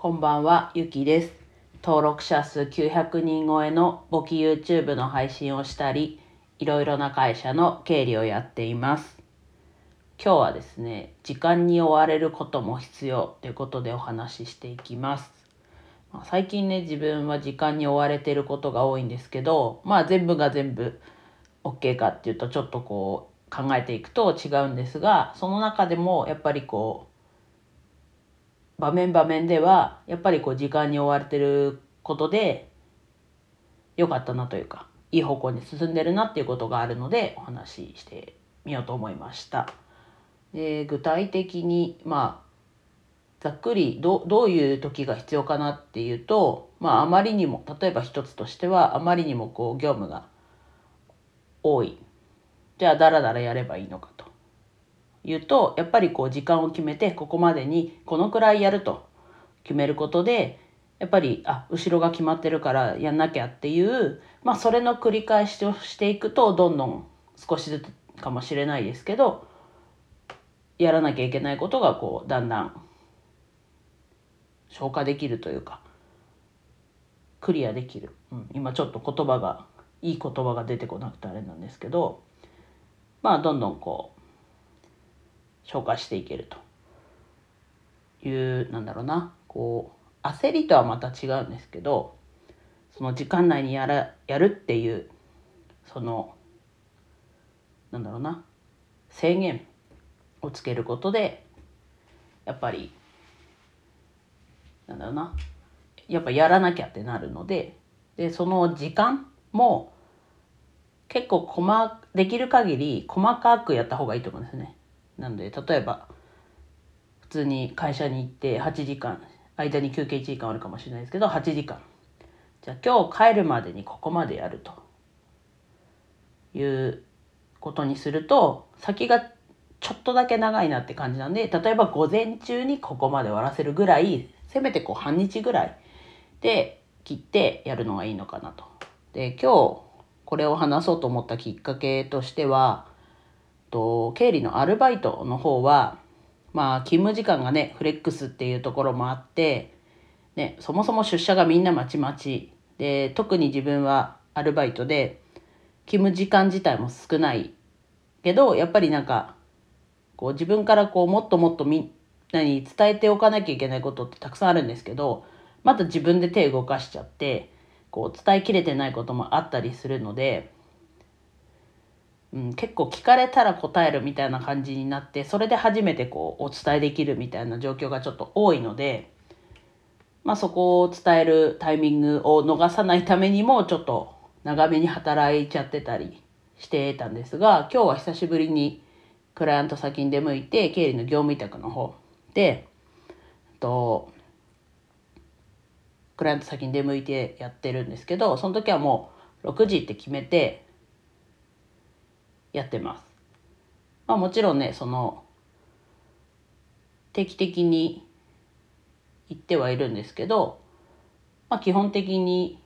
こんばんは、ゆきです。登録者数900人超えの簿記 YouTube の配信をしたり、いろいろな会社の経理をやっています。今日はですね、時間に追われることも必要ということでお話ししていきます。まあ最近ね、自分は時間に追われていることが多いんですけど、まあ全部が全部 OK かっていうとちょっとこう考えていくと違うんですが、その中でもやっぱりこう、場面場面ではやっぱりこう時間に追われてることで良かったなというかいい方向に進んでるなっていうことがあるのでお話ししてみようと思いました。で具体的にまあざっくりどどういう時が必要かなっていうとまああまりにも例えば一つとしてはあまりにもこう業務が多いじゃあだらだらやればいいのかというとやっぱりこう時間を決めてここまでにこのくらいやると。決めることでやっぱりあ後ろが決まってるからやんなきゃっていうまあそれの繰り返しをしていくとどんどん少しずつかもしれないですけどやらなきゃいけないことがこうだんだん消化できるというかクリアできる、うん、今ちょっと言葉がいい言葉が出てこなくてあれなんですけどまあどんどんこう消化していけるというなんだろうな。こう焦りとはまた違うんですけどその時間内にやらやるっていうそのなんだろうな。制限をつけることでやっぱりなんだろうな。やっぱやらなきゃってなるのででその時間も結構細できる限り細かくやった方がいいと思うんですね。なので例えば普通に会社に行って8時間間に休憩1時間あるかもしれないですけど8時間じゃあ今日帰るまでにここまでやるということにすると先がちょっとだけ長いなって感じなんで例えば午前中にここまで終わらせるぐらいせめてこう半日ぐらいで切ってやるのがいいのかなと。で今日これを話そうと思ったきっかけとしてはと経理のアルバイトの方はまあ勤務時間がねフレックスっていうところもあって、ね、そもそも出社がみんなまちまちで特に自分はアルバイトで勤務時間自体も少ないけどやっぱりなんかこう自分からこうもっともっとみんなに伝えておかなきゃいけないことってたくさんあるんですけどまた自分で手動かしちゃってこう伝えきれてないこともあったりするので。うん、結構聞かれたら答えるみたいな感じになってそれで初めてこうお伝えできるみたいな状況がちょっと多いので、まあ、そこを伝えるタイミングを逃さないためにもちょっと長めに働いちゃってたりしてたんですが今日は久しぶりにクライアント先に出向いて経理の業務委託の方でとクライアント先に出向いてやってるんですけどその時はもう6時って決めてやってます。まあもちろんね、その、定期的に行ってはいるんですけど、まあ基本的に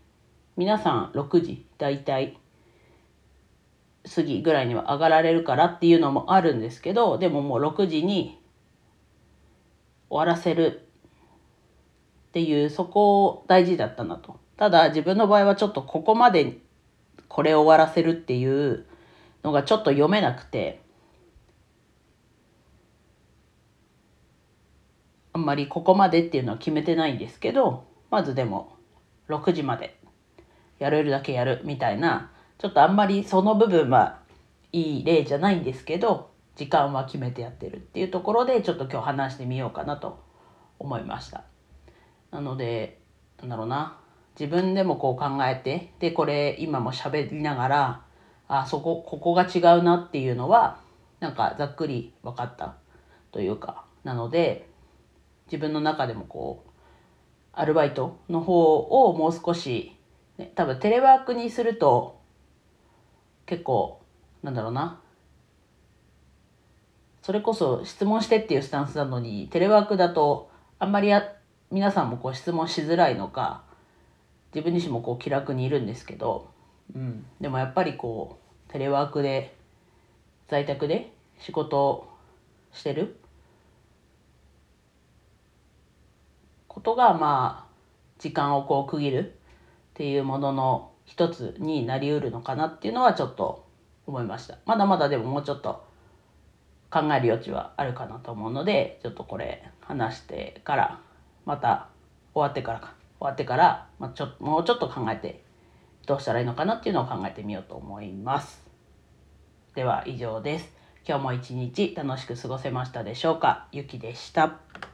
皆さん6時大体過ぎぐらいには上がられるからっていうのもあるんですけど、でももう6時に終わらせるっていうそこを大事だったなと。ただ自分の場合はちょっとここまでこれを終わらせるっていうのがちょっと読めなくてあんまりここまでっていうのは決めてないんですけどまずでも6時までやれるだけやるみたいなちょっとあんまりその部分はいい例じゃないんですけど時間は決めてやってるっていうところでちょっと今日話してみようかなと思いました。なのでなんだろうな自分でもこう考えてでこれ今も喋りながらあそこここが違うなっていうのはなんかざっくり分かったというかなので自分の中でもこうアルバイトの方をもう少し、ね、多分テレワークにすると結構なんだろうなそれこそ質問してっていうスタンスなのにテレワークだとあんまり皆さんもこう質問しづらいのか自分自身もこう気楽にいるんですけど、うん、でもやっぱりこうテレワークで在宅で仕事をしてる。ことがまあ時間をこう区切るっていうものの一つになりうるのかなっていうのはちょっと思いました。まだまだでももうちょっと考える余地はあるかなと思うのでちょっとこれ話してからまた終わってからか。終わってから、まあ、ちょもうちょっと考えてどうしたらいいのかなっていうのを考えてみようと思います。では以上です今日も一日楽しく過ごせましたでしょうか？ゆきでした。